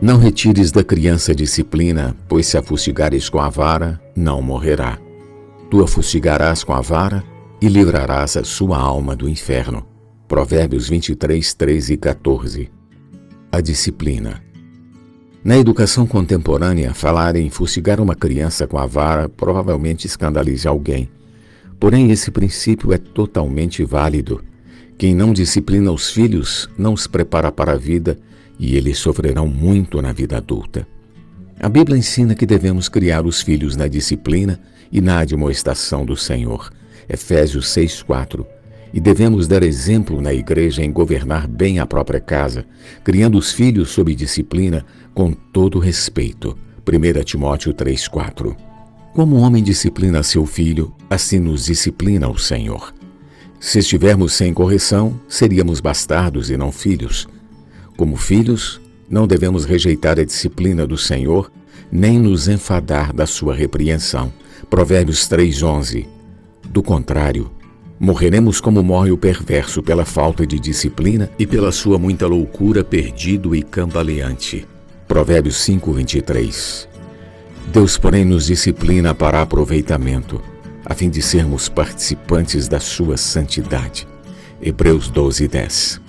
Não retires da criança disciplina, pois se a fustigares com a vara, não morrerá. Tu a fustigarás com a vara e livrarás a sua alma do inferno. Provérbios 23, 13 e 14. A disciplina. Na educação contemporânea, falar em fustigar uma criança com a vara provavelmente escandaliza alguém. Porém, esse princípio é totalmente válido. Quem não disciplina os filhos não os prepara para a vida e eles sofrerão muito na vida adulta. A Bíblia ensina que devemos criar os filhos na disciplina e na admoestação do Senhor. Efésios 6:4. E devemos dar exemplo na igreja em governar bem a própria casa, criando os filhos sob disciplina com todo respeito. 1 Timóteo 3:4. Como o homem disciplina seu filho, assim nos disciplina o Senhor. Se estivermos sem correção, seríamos bastardos e não filhos. Como filhos, não devemos rejeitar a disciplina do Senhor, nem nos enfadar da sua repreensão. Provérbios 3:11. Do contrário, morreremos como morre o perverso pela falta de disciplina e pela sua muita loucura, perdido e cambaleante. Provérbios 5:23. Deus, porém, nos disciplina para aproveitamento, a fim de sermos participantes da sua santidade. Hebreus 12:10.